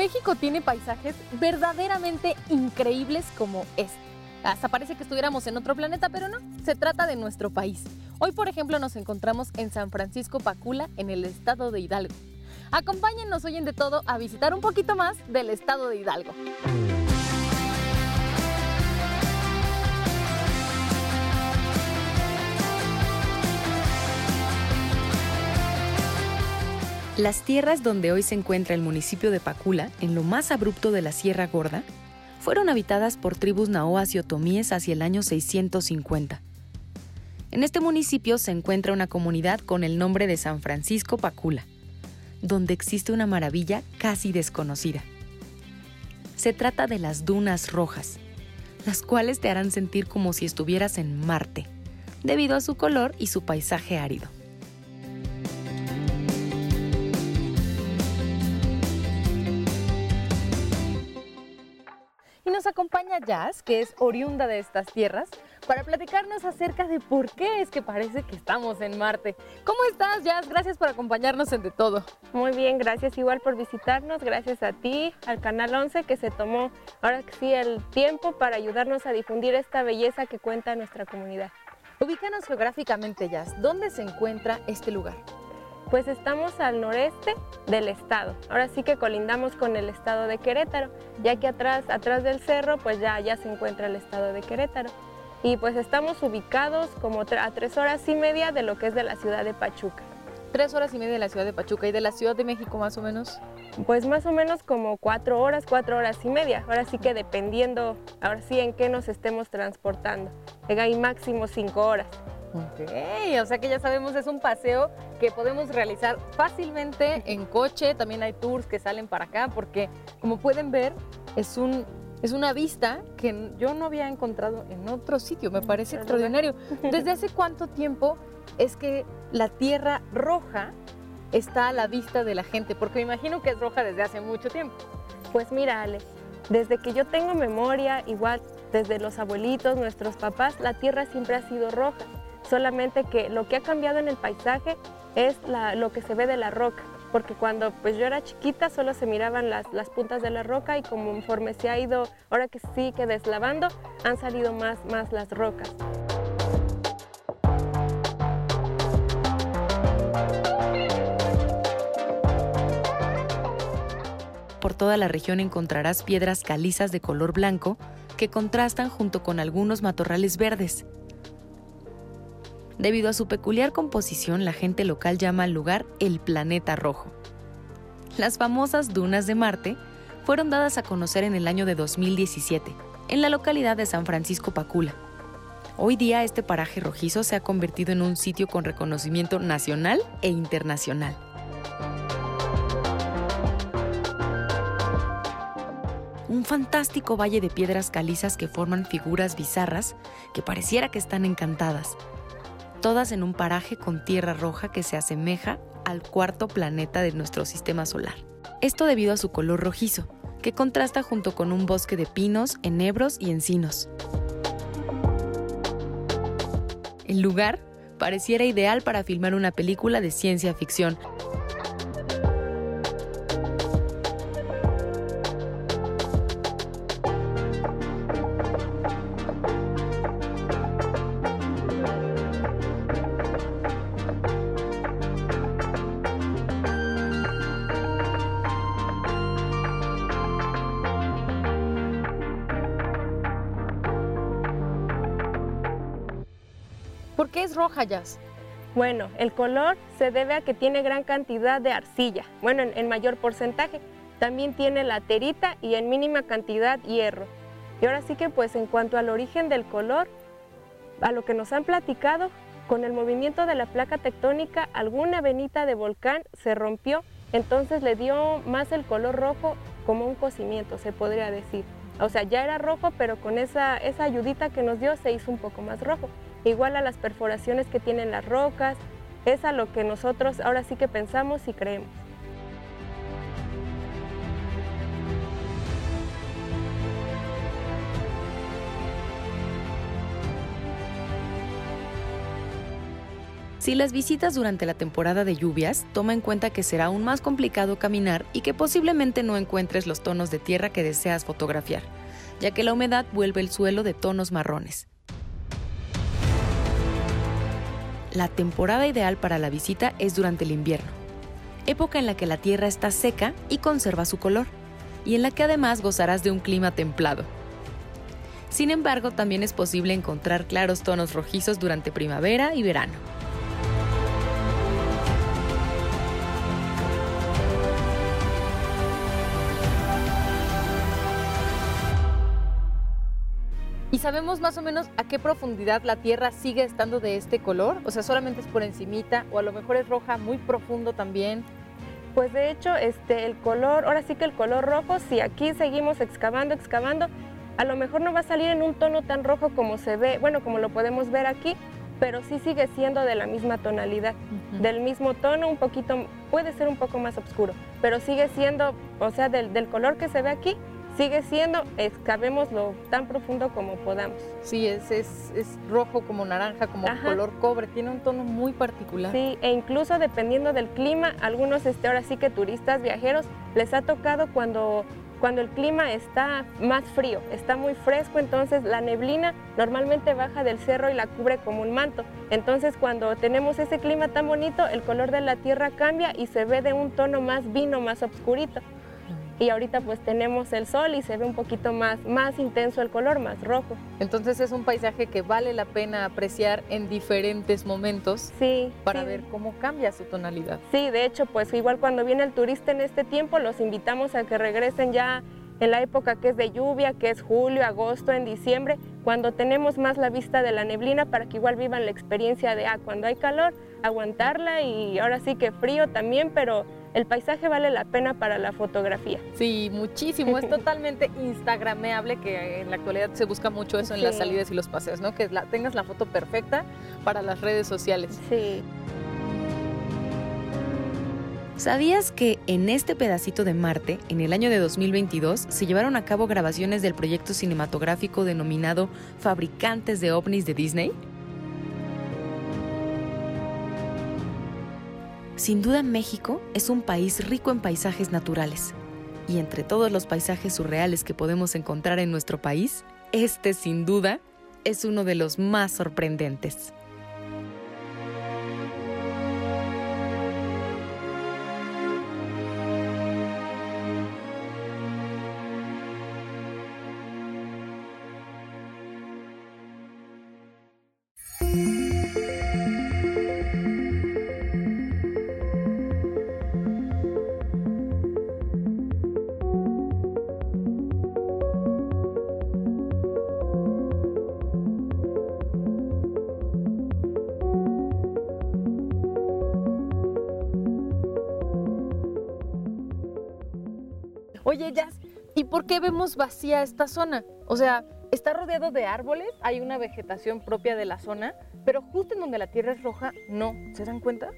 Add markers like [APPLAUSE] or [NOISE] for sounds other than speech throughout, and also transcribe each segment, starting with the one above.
México tiene paisajes verdaderamente increíbles como este. Hasta parece que estuviéramos en otro planeta, pero no, se trata de nuestro país. Hoy, por ejemplo, nos encontramos en San Francisco Pacula, en el estado de Hidalgo. Acompáñennos hoy en De Todo a visitar un poquito más del estado de Hidalgo. Las tierras donde hoy se encuentra el municipio de Pacula, en lo más abrupto de la Sierra Gorda, fueron habitadas por tribus naoas y otomíes hacia el año 650. En este municipio se encuentra una comunidad con el nombre de San Francisco Pacula, donde existe una maravilla casi desconocida. Se trata de las dunas rojas, las cuales te harán sentir como si estuvieras en Marte, debido a su color y su paisaje árido. Y nos acompaña Jazz, que es oriunda de estas tierras, para platicarnos acerca de por qué es que parece que estamos en Marte. ¿Cómo estás, Jazz? Gracias por acompañarnos en De Todo. Muy bien, gracias igual por visitarnos, gracias a ti, al Canal 11 que se tomó ahora sí el tiempo para ayudarnos a difundir esta belleza que cuenta nuestra comunidad. Ubícanos geográficamente, Jazz. ¿Dónde se encuentra este lugar? Pues estamos al noreste del estado. Ahora sí que colindamos con el estado de Querétaro, ya que atrás, atrás del cerro, pues ya, ya se encuentra el estado de Querétaro. Y pues estamos ubicados como a tres horas y media de lo que es de la ciudad de Pachuca. Tres horas y media de la Ciudad de Pachuca y de la Ciudad de México más o menos. Pues más o menos como cuatro horas, cuatro horas y media. Ahora sí que dependiendo, ahora sí en qué nos estemos transportando. Hay máximo cinco horas. Ok, o sea que ya sabemos, es un paseo que podemos realizar fácilmente [LAUGHS] en coche. También hay tours que salen para acá porque, como pueden ver, es, un, es una vista que yo no había encontrado en otro sitio. Me parece extraordinario. [LAUGHS] ¿Desde hace cuánto tiempo es que la Tierra Roja está a la vista de la gente? Porque me imagino que es roja desde hace mucho tiempo. Pues mira, Ale, desde que yo tengo memoria, igual desde los abuelitos, nuestros papás, la Tierra siempre ha sido roja solamente que lo que ha cambiado en el paisaje es lo que se ve de la roca, porque cuando pues yo era chiquita solo se miraban las, las, puntas de la roca y conforme se ha ido, ahora que sí que deslavando, han salido más, más las rocas. Por toda la región encontrarás piedras calizas de color blanco que contrastan junto con algunos matorrales verdes. Debido a su peculiar composición, la gente local llama al lugar el planeta rojo. Las famosas dunas de Marte fueron dadas a conocer en el año de 2017, en la localidad de San Francisco Pacula. Hoy día este paraje rojizo se ha convertido en un sitio con reconocimiento nacional e internacional. Un fantástico valle de piedras calizas que forman figuras bizarras que pareciera que están encantadas, todas en un paraje con tierra roja que se asemeja al cuarto planeta de nuestro sistema solar. Esto debido a su color rojizo, que contrasta junto con un bosque de pinos, enebros y encinos. El lugar pareciera ideal para filmar una película de ciencia ficción, ¿Por qué es roja, Jazz? Bueno, el color se debe a que tiene gran cantidad de arcilla, bueno, en, mayor porcentaje. También tiene laterita y en mínima cantidad hierro. Y ahora sí que pues en cuanto al origen del color, a lo que nos han platicado, con el movimiento de la placa tectónica, alguna venita de volcán se rompió, entonces le dio más el color rojo como un cocimiento, se podría decir. O sea, ya era rojo, pero con esa, esa ayudita que nos dio se hizo un poco más rojo. Igual a las perforaciones que tienen las rocas, es a lo que nosotros ahora sí que pensamos y creemos. Si las visitas durante la temporada de lluvias, toma en cuenta que será aún más complicado caminar y que posiblemente no encuentres los tonos de tierra que deseas fotografiar, ya que la humedad vuelve el suelo de tonos marrones. La temporada ideal para la visita es durante el invierno, época en la que la tierra está seca y conserva su color, y en la que además gozarás de un clima templado. Sin embargo, también es posible encontrar claros tonos rojizos durante primavera y verano. ¿Y sabemos más o menos a qué profundidad la Tierra sigue estando de este color? O sea, solamente es por encimita o a lo mejor es roja muy profundo también. Pues de hecho, este, el color, ahora sí que el color rojo, si aquí seguimos excavando, excavando, a lo mejor no va a salir en un tono tan rojo como se ve, bueno, como lo podemos ver aquí, pero sí sigue siendo de la misma tonalidad, del mismo tono, un poquito, puede ser un poco más oscuro, pero sigue siendo, o sea, del, del color que se ve aquí, sigue siendo, excavemoslo tan profundo como podamos. Sí, es, es, es rojo como naranja, como color cobre, tiene un tono muy particular. Sí, e incluso dependiendo del clima, algunos este, ahora sí que turistas, viajeros, les ha tocado cuando, cuando el clima está más frío, está muy fresco, entonces la neblina normalmente baja del cerro y la cubre como un manto. Entonces cuando tenemos ese clima tan bonito, el color de la tierra cambia y se ve de un tono más vino, más oscurito y ahorita pues tenemos el sol y se ve un poquito más, más intenso el color, más rojo. Entonces es un paisaje que vale la pena apreciar en diferentes momentos sí, para ver cómo cambia su tonalidad. Sí, de hecho pues igual cuando viene el turista en este tiempo los invitamos a que regresen ya en la época que es de lluvia, que es julio, agosto, en diciembre, cuando tenemos más la vista de la neblina para que igual vivan la experiencia de, ah, cuando hay calor, aguantarla y ahora sí que frío también, pero el paisaje vale la pena para la fotografía. Sí, muchísimo. Es [LAUGHS] totalmente instagrameable, que en la actualidad se busca mucho eso en las salidas y los paseos, ¿no? Que la, tengas la foto perfecta para las redes sociales. Sí. ¿Sabías que en este pedacito de Marte, en el año de 2022, se llevaron a cabo grabaciones del proyecto cinematográfico denominado Fabricantes de OVNIs de Disney? Sin duda México es un país rico en paisajes naturales. Y entre todos los paisajes surreales que podemos encontrar en nuestro país, este sin duda es uno de los más sorprendentes. Qué vemos vacía esta zona? O sea, está rodeado de árboles, hay una vegetación propia de la zona, pero justo en donde la tierra es roja, no. ¿Se dan cuenta?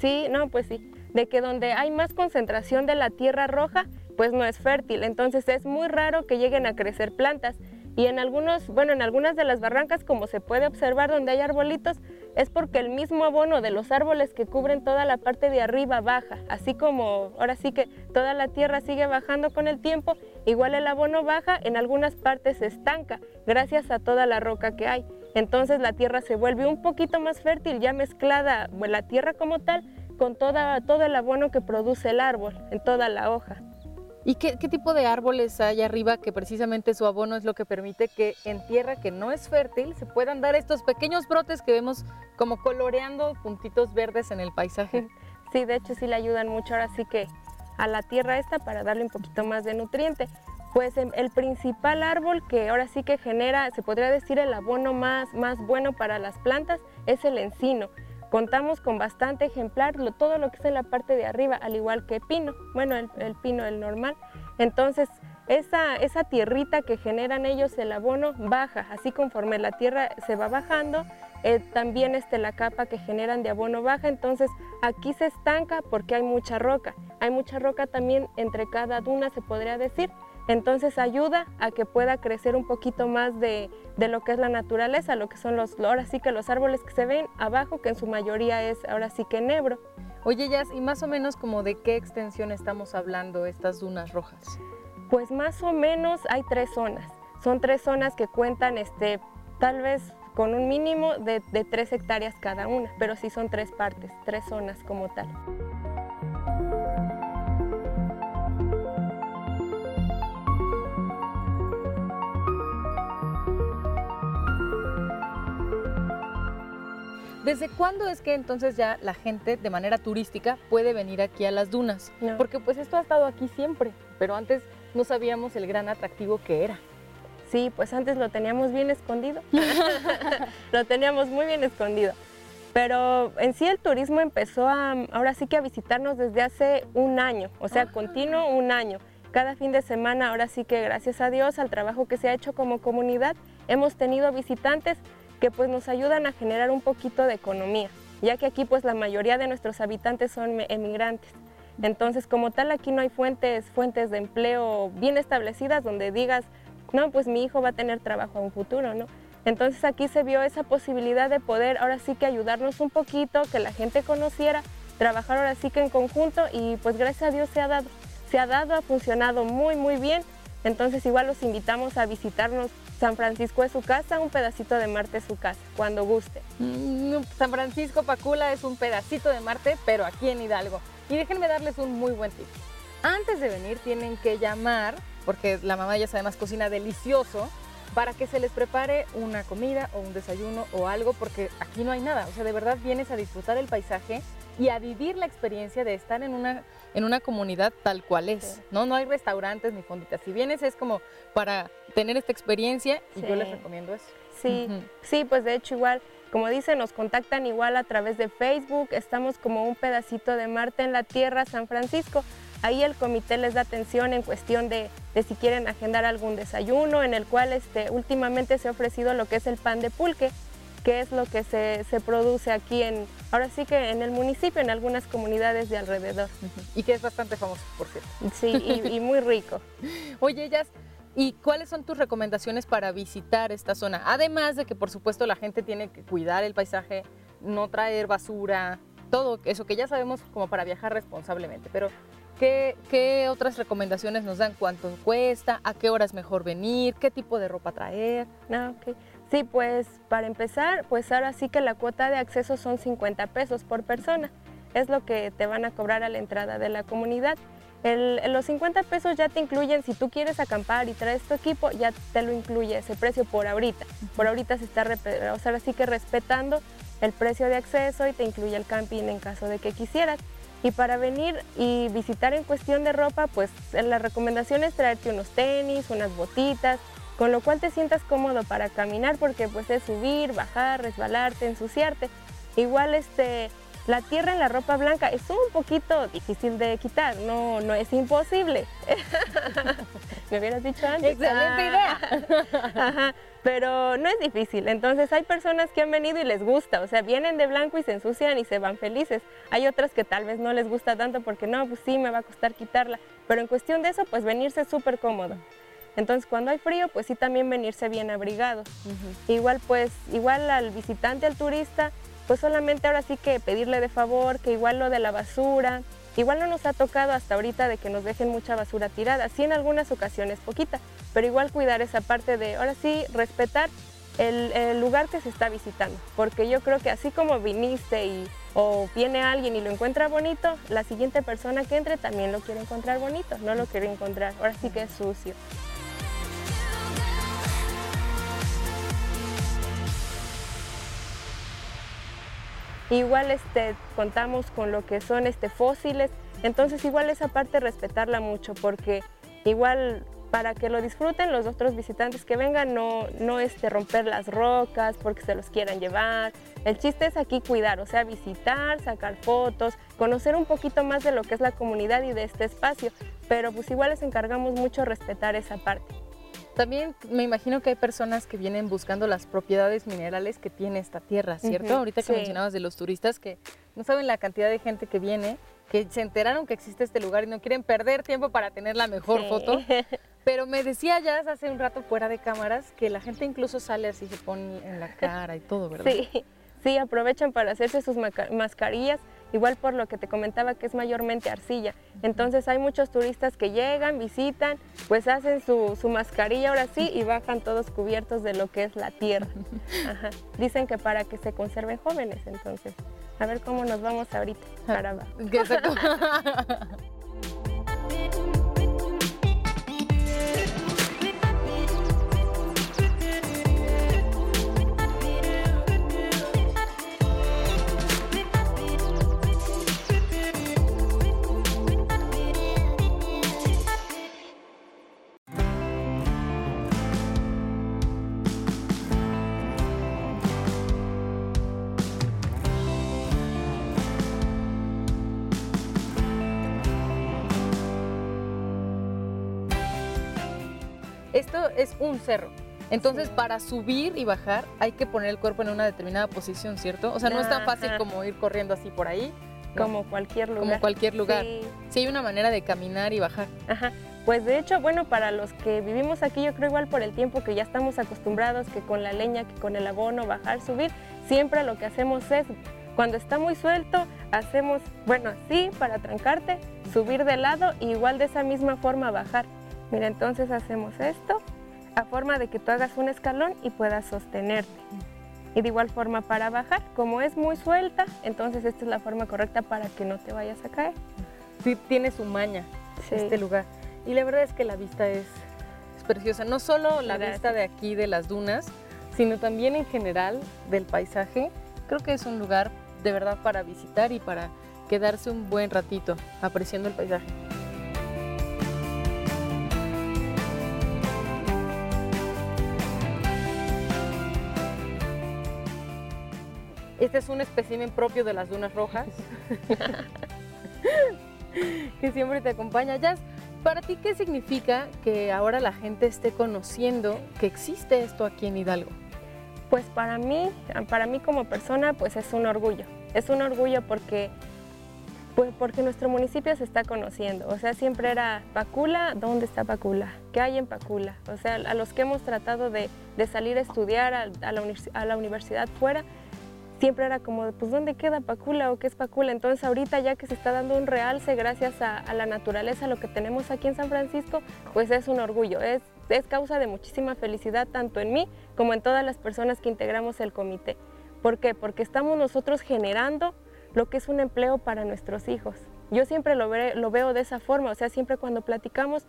Sí, no, pues sí. De que donde hay más concentración de la tierra roja, pues no es fértil. Entonces es muy raro que lleguen a crecer plantas. Y en algunos, bueno, en algunas de las barrancas, como se puede observar donde hay arbolitos, es porque el mismo abono de los árboles que cubren toda la parte de arriba baja, así como ahora sí que toda la tierra sigue bajando con el tiempo, igual el abono baja, en algunas partes se estanca, gracias a toda la roca que hay. Entonces la tierra se vuelve un poquito más fértil, ya mezclada la tierra como tal con toda, todo el abono que produce el árbol en toda la hoja. ¿Y qué, tipo de árboles hay arriba que precisamente su abono es lo que permite que en tierra que no es fértil se puedan dar estos pequeños brotes que vemos como coloreando puntitos verdes en el paisaje? [LAUGHS] Sí, de hecho sí le ayudan mucho ahora sí que a la tierra esta para darle un poquito más de nutriente. Pues em, el principal árbol que ahora sí que genera, se podría decir el abono más, más bueno para las plantas es el encino. Contamos con bastante ejemplar, todo lo que es en la parte de arriba, al igual que pino, bueno, el, pino, el normal. Entonces, esa, esa tierrita que generan ellos, el abono, baja. Así conforme la tierra se va bajando, eh, también este, la capa que generan de abono baja. Entonces aquí se estanca porque hay mucha roca. Hay mucha roca también entre cada duna, se podría decir. Entonces ayuda a que pueda crecer un poquito más de, de, lo que es la naturaleza, lo que son los, ahora sí que los árboles que se ven abajo, que en su mayoría es ahora sí que enebro. Oye, Jazz, ¿y más o menos como de qué extensión estamos hablando estas dunas rojas? Pues más o menos hay tres zonas. Son tres zonas que cuentan este, tal vez con un mínimo de, de tres hectáreas cada una, pero sí son tres partes, tres zonas como tal. ¿Desde cuándo es que entonces ya la gente de manera turística puede venir aquí a las dunas? No. Porque pues esto ha estado aquí siempre, pero antes no sabíamos el gran atractivo que era. Sí, pues antes lo teníamos bien escondido. [LAUGHS] lo teníamos muy bien escondido. Pero en sí el turismo empezó a, ahora sí que a visitarnos desde hace un año, o sea, continuo un año. Cada fin de semana, ahora sí que gracias a Dios, al trabajo que se ha hecho como comunidad, hemos tenido visitantes que pues nos ayudan a generar un poquito de economía, ya que aquí pues la mayoría de nuestros habitantes son emigrantes. Entonces, como tal, aquí no hay fuentes, fuentes de empleo bien establecidas donde digas, no, pues mi hijo va a tener trabajo a un futuro, ¿no? Entonces aquí se vio esa posibilidad de poder ahora sí que ayudarnos un poquito, que la gente conociera, trabajar ahora sí que en conjunto y pues gracias a Dios se ha dado, se ha dado, ha funcionado muy muy bien. Entonces igual los invitamos a visitarnos San Francisco es su casa, un pedacito de Marte es su casa, cuando guste. Mm, San Francisco Pacula es un pedacito de Marte, pero aquí en Hidalgo. Y déjenme darles un muy buen tip. Antes de venir tienen que llamar, porque la mamá ya además cocina delicioso, para que se les prepare una comida o un desayuno o algo, porque aquí no hay nada. O sea, de verdad vienes a disfrutar el paisaje y a vivir la experiencia de estar en una, en una comunidad tal cual es, Sí. ¿no? No hay restaurantes ni fonditas. Si vienes es como para tener esta experiencia y yo les recomiendo eso. Sí, sí, pues de hecho igual, como dicen, nos contactan igual a través de Facebook, estamos como un pedacito de Marte en la Tierra, San Francisco. Ahí el comité les da atención en cuestión de, de si quieren agendar algún desayuno, en el cual este, últimamente se ha ofrecido lo que es el pan de pulque, que es lo que se, se produce aquí en, ahora sí que en el municipio, en algunas comunidades de alrededor. Y que es bastante famoso, por cierto. Sí, y, y muy rico. [LAUGHS] Oye, ellas, ¿y cuáles son tus recomendaciones para visitar esta zona? Además de que, por supuesto, la gente tiene que cuidar el paisaje, no traer basura, todo eso que ya sabemos como para viajar responsablemente. Pero, ¿qué, qué otras recomendaciones nos dan? ¿Cuánto cuesta? ¿A qué hora es mejor venir? ¿Qué tipo de ropa traer? Ah, ok. Sí, pues para empezar, pues ahora sí que la cuota de acceso son 50 pesos por persona. Es lo que te van a cobrar a la entrada de la comunidad. El- los 50 pesos ya te incluyen, si tú quieres acampar y traes tu equipo, ya te lo incluye ese precio por ahorita. Por ahorita se está, o sea, ahora sí que respetando el precio de acceso y te incluye el camping en caso de que quisieras. Y para venir y visitar en cuestión de ropa, pues la recomendación es traerte unos tenis, unas botitas, con lo cual te sientas cómodo para caminar porque pues es subir, bajar, resbalarte, ensuciarte. Igual este, la tierra en la ropa blanca es un poquito difícil de quitar, no, no es imposible. [LAUGHS] Me hubieras dicho antes. ¡Excelente Ah. [LAUGHS] Ajá, pero no es difícil. Entonces hay personas que han venido y les gusta, o sea, vienen de blanco y se ensucian y se van felices. Hay otras que tal vez no les gusta tanto porque no, pues sí, me va a costar quitarla. Pero en cuestión de eso, pues venirse es súper cómodo. Entonces cuando hay frío, pues sí también venirse bien abrigado. Igual pues, igual al visitante, al turista, pues solamente ahora sí que pedirle de favor, que igual lo de la basura, igual no nos ha tocado hasta ahorita de que nos dejen mucha basura tirada, sí en algunas ocasiones poquita, pero igual cuidar esa parte de, ahora sí, respetar el, lugar que se está visitando, porque yo creo que así como viniste y o viene alguien y lo encuentra bonito, la siguiente persona que entre también lo quiere encontrar bonito, no lo quiere encontrar, ahora sí que es sucio. Igual este, contamos con lo que son este, fósiles, entonces igual esa parte respetarla mucho porque igual para que lo disfruten los otros visitantes que vengan, no, no este, romper las rocas porque se los quieran llevar. El chiste es aquí cuidar, o sea, visitar, sacar fotos, conocer un poquito más de lo que es la comunidad y de este espacio, pero pues igual les encargamos mucho respetar esa parte. También me imagino que hay personas que vienen buscando las propiedades minerales que tiene esta tierra, ¿cierto? Ahorita que mencionabas de los turistas que no saben la cantidad de gente que viene, que se enteraron que existe este lugar y no quieren perder tiempo para tener la mejor foto. [LAUGHS] Pero me decía ya hace un rato fuera de cámaras que la gente incluso sale así, se pone en la cara y todo, ¿verdad? Sí, sí, aprovechan para hacerse sus mascarillas igual por lo que te comentaba que es mayormente arcilla. Entonces hay muchos turistas que llegan, visitan, pues hacen su, mascarilla ahora sí y bajan todos cubiertos de lo que es la tierra. [LAUGHS] Dicen que para que se conserven jóvenes, entonces. A ver cómo nos vamos ahorita para Esto [LAUGHS] es un cerro. Entonces, para subir y bajar hay que poner el cuerpo en una determinada posición, ¿cierto? O sea, no es tan fácil como ir corriendo así por ahí. Como cualquier lugar. Como cualquier lugar. Sí. hay una manera de caminar y bajar. Ajá. Pues de hecho, bueno, para los que vivimos aquí, yo creo igual por el tiempo que ya estamos acostumbrados, que con la leña, que con el abono, bajar, subir, siempre lo que hacemos es, cuando está muy suelto, hacemos, bueno, así para trancarte, subir de lado y igual de esa misma forma bajar. Mira, entonces hacemos esto a forma de que tú hagas un escalón y puedas sostenerte. Y de igual forma para bajar, como es muy suelta, entonces esta es la forma correcta para que no te vayas a caer. Sí, tiene su maña este lugar. Y la verdad es que la vista es, preciosa. No solo la vista de aquí de las dunas, sino también en general del paisaje. Creo que es un lugar de verdad para visitar y para quedarse un buen ratito apreciando el paisaje. Este es un espécimen propio de las dunas rojas, [LAUGHS] que siempre te acompaña. Jazz, ¿para ti qué significa que ahora la gente esté conociendo que existe esto aquí en Hidalgo? Pues para mí, para mí como persona, pues es un orgullo. Es un orgullo porque, pues porque nuestro municipio se está conociendo. O sea, siempre era Pacula, ¿dónde está Pacula? ¿Qué hay en Pacula? O sea, a los que hemos tratado de, salir a estudiar a, la, a la universidad fuera, siempre era como, pues ¿dónde queda Pacula o qué es Pacula? Entonces ahorita ya que se está dando un realce gracias a, la naturaleza, lo que tenemos aquí en San Francisco, pues es un orgullo, es, es causa de muchísima felicidad tanto en mí como en todas las personas que integramos el comité. ¿Por qué? Porque estamos nosotros generando lo que es un empleo para nuestros hijos. Yo siempre lo, lo veo de esa forma, o sea, siempre cuando platicamos,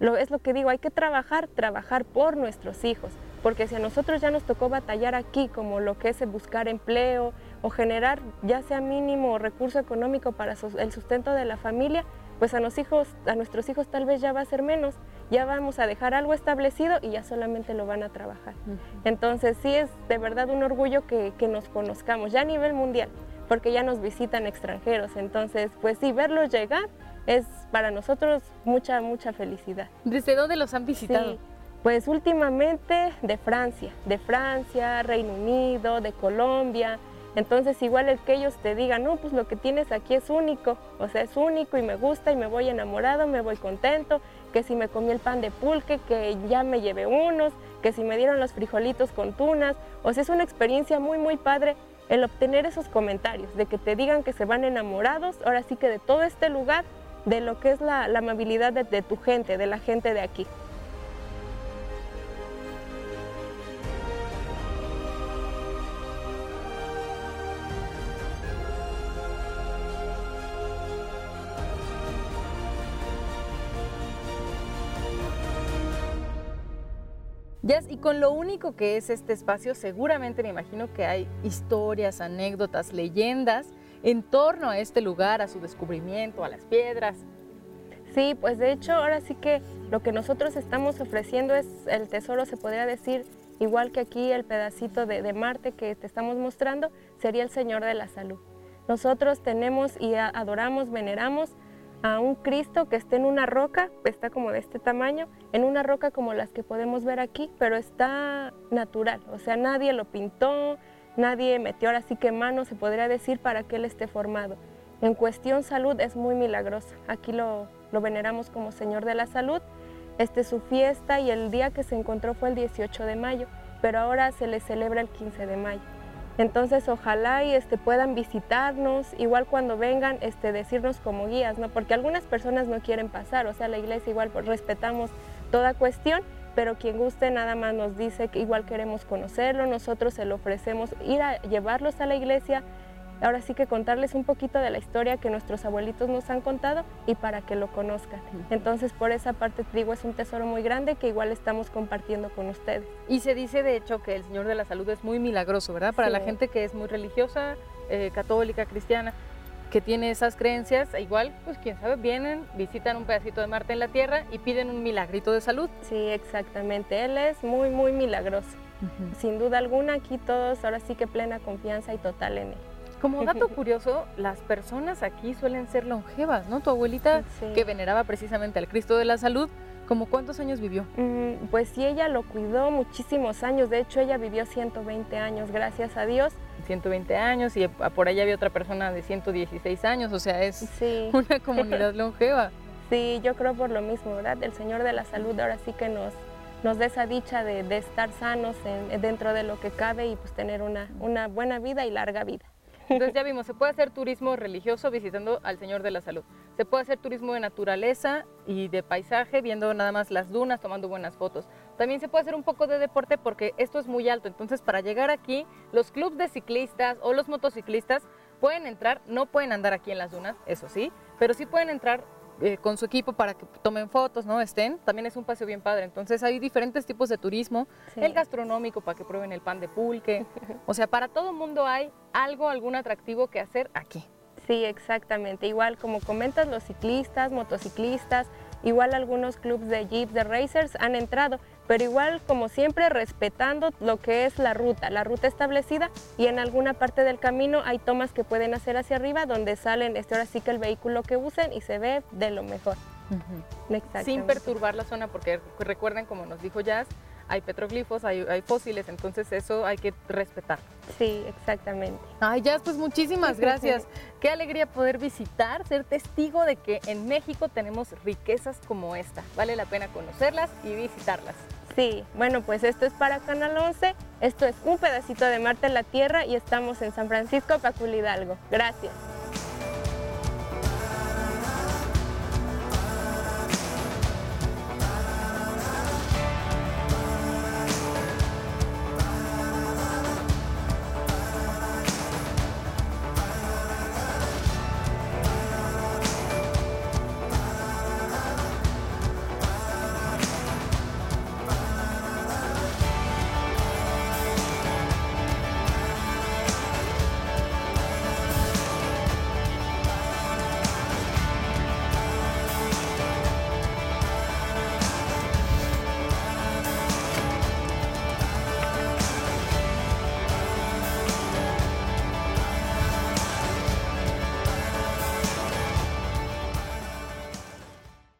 lo, es lo que digo, hay que trabajar, trabajar por nuestros hijos porque si a nosotros ya nos tocó batallar aquí, como lo que es buscar empleo o generar ya sea mínimo recurso económico para el sustento de la familia, pues a, los hijos, a nuestros hijos tal vez ya va a ser menos, ya vamos a dejar algo establecido y ya solamente lo van a trabajar. Entonces sí es de verdad un orgullo que, que nos conozcamos ya a nivel mundial, porque ya nos visitan extranjeros, entonces pues sí, verlos llegar es para nosotros mucha, mucha felicidad. ¿Desde dónde los han visitado? Pues últimamente de Francia, de Francia, Reino Unido, de Colombia. Entonces igual el que ellos te digan, no, pues lo que tienes aquí es único, o sea, es único y me gusta y me voy enamorado, me voy contento, que si me comí el pan de pulque, que ya me llevé unos, que si me dieron los frijolitos con tunas, o sea, es una experiencia muy, muy padre el obtener esos comentarios, de que te digan que se van enamorados, ahora sí que de todo este lugar, de lo que es la, amabilidad de tu gente, de la gente de aquí. Y con lo único que es este espacio, seguramente me imagino que hay historias, anécdotas, leyendas en torno a este lugar, a su descubrimiento, a las piedras. Sí, pues de hecho ahora sí que lo que nosotros estamos ofreciendo es el tesoro, se podría decir, igual que aquí el pedacito de, de Marte que te estamos mostrando, sería el Señor de la Salud. Nosotros tenemos y adoramos, veneramos a un Cristo que está en una roca, está como de este tamaño, en una roca como las que podemos ver aquí, pero está natural, o sea, nadie lo pintó, nadie metió ahora sí que mano, se podría decir, para que él esté formado. En cuestión salud es muy milagroso, aquí lo, lo veneramos como Señor de la Salud, este su fiesta y el día que se encontró fue el 18 de mayo, pero ahora se le celebra el 15 de mayo. Entonces ojalá y este, puedan visitarnos, igual cuando vengan este, decirnos como guías, ¿no? porque algunas personas no quieren pasar, o sea, la iglesia igual pues, respetamos toda cuestión, pero quien guste nada más nos dice que igual queremos conocerlo, nosotros se lo ofrecemos ir a llevarlos a la iglesia, ahora sí que contarles un poquito de la historia que nuestros abuelitos nos han contado y para que lo conozcan. Entonces, por esa parte, te digo, es un tesoro muy grande que igual estamos compartiendo con ustedes. Y se dice, de hecho, que el Señor de la Salud es muy milagroso, ¿verdad? Para la gente que es muy religiosa, eh, católica, cristiana, que tiene esas creencias, igual, pues quién sabe, vienen, visitan un pedacito de Marte en la Tierra y piden un milagrito de salud. Sí, exactamente. Él es muy, muy milagroso. Sin duda alguna, aquí todos ahora sí que plena confianza y total en él. Como dato [LAUGHS] curioso, las personas aquí suelen ser longevas, ¿no? Tu abuelita, que veneraba precisamente al Cristo de la Salud, ¿como cuántos años vivió? Mm, pues sí, ella lo cuidó muchísimos años. De hecho, ella vivió 120 años, gracias a Dios. 120 años y por allá había otra persona de 116 años, o sea, es [LAUGHS] una comunidad [LAUGHS] longeva. Sí, yo creo por lo mismo, ¿verdad? El Señor de la Salud ahora sí que nos, nos da esa dicha de, estar sanos dentro de lo que cabe y pues tener una, una buena vida y larga vida. Entonces ya vimos, se puede hacer turismo religioso visitando al Señor de la Salud. Se puede hacer turismo de naturaleza y de paisaje viendo nada más las dunas, tomando buenas fotos. También se puede hacer un poco de deporte porque esto es muy alto. Entonces para llegar aquí, los clubes de ciclistas o los motociclistas pueden entrar, no pueden andar aquí en las dunas, eso sí, pero sí pueden entrar eh, con su equipo para que tomen fotos, ¿no? Estén. También es un paseo bien padre. Entonces hay diferentes tipos de turismo. El gastronómico para que prueben el pan de pulque. o sea, para todo mundo hay algo, algún atractivo que hacer aquí. Sí, exactamente. Igual como comentas, los ciclistas, motociclistas, igual algunos clubes de jeep, de racers han entrado, pero igual como siempre respetando lo que es la ruta, la ruta establecida y en alguna parte del camino hay tomas que pueden hacer hacia arriba donde salen, este ahora sí que el vehículo que usen y se ve de lo mejor. Sin perturbar la zona porque recuerden como nos dijo Jazz, hay petroglifos, hay, fósiles, entonces eso hay que respetar. Sí, exactamente. Ay, Jazz, pues muchísimas gracias. [LAUGHS] Qué alegría poder visitar, ser testigo de que en México tenemos riquezas como esta. Vale la pena conocerlas y visitarlas. Sí, bueno, pues esto es para Canal 11, esto es un pedacito de Marte en la Tierra y estamos en San Francisco, Pacul Hidalgo. Gracias.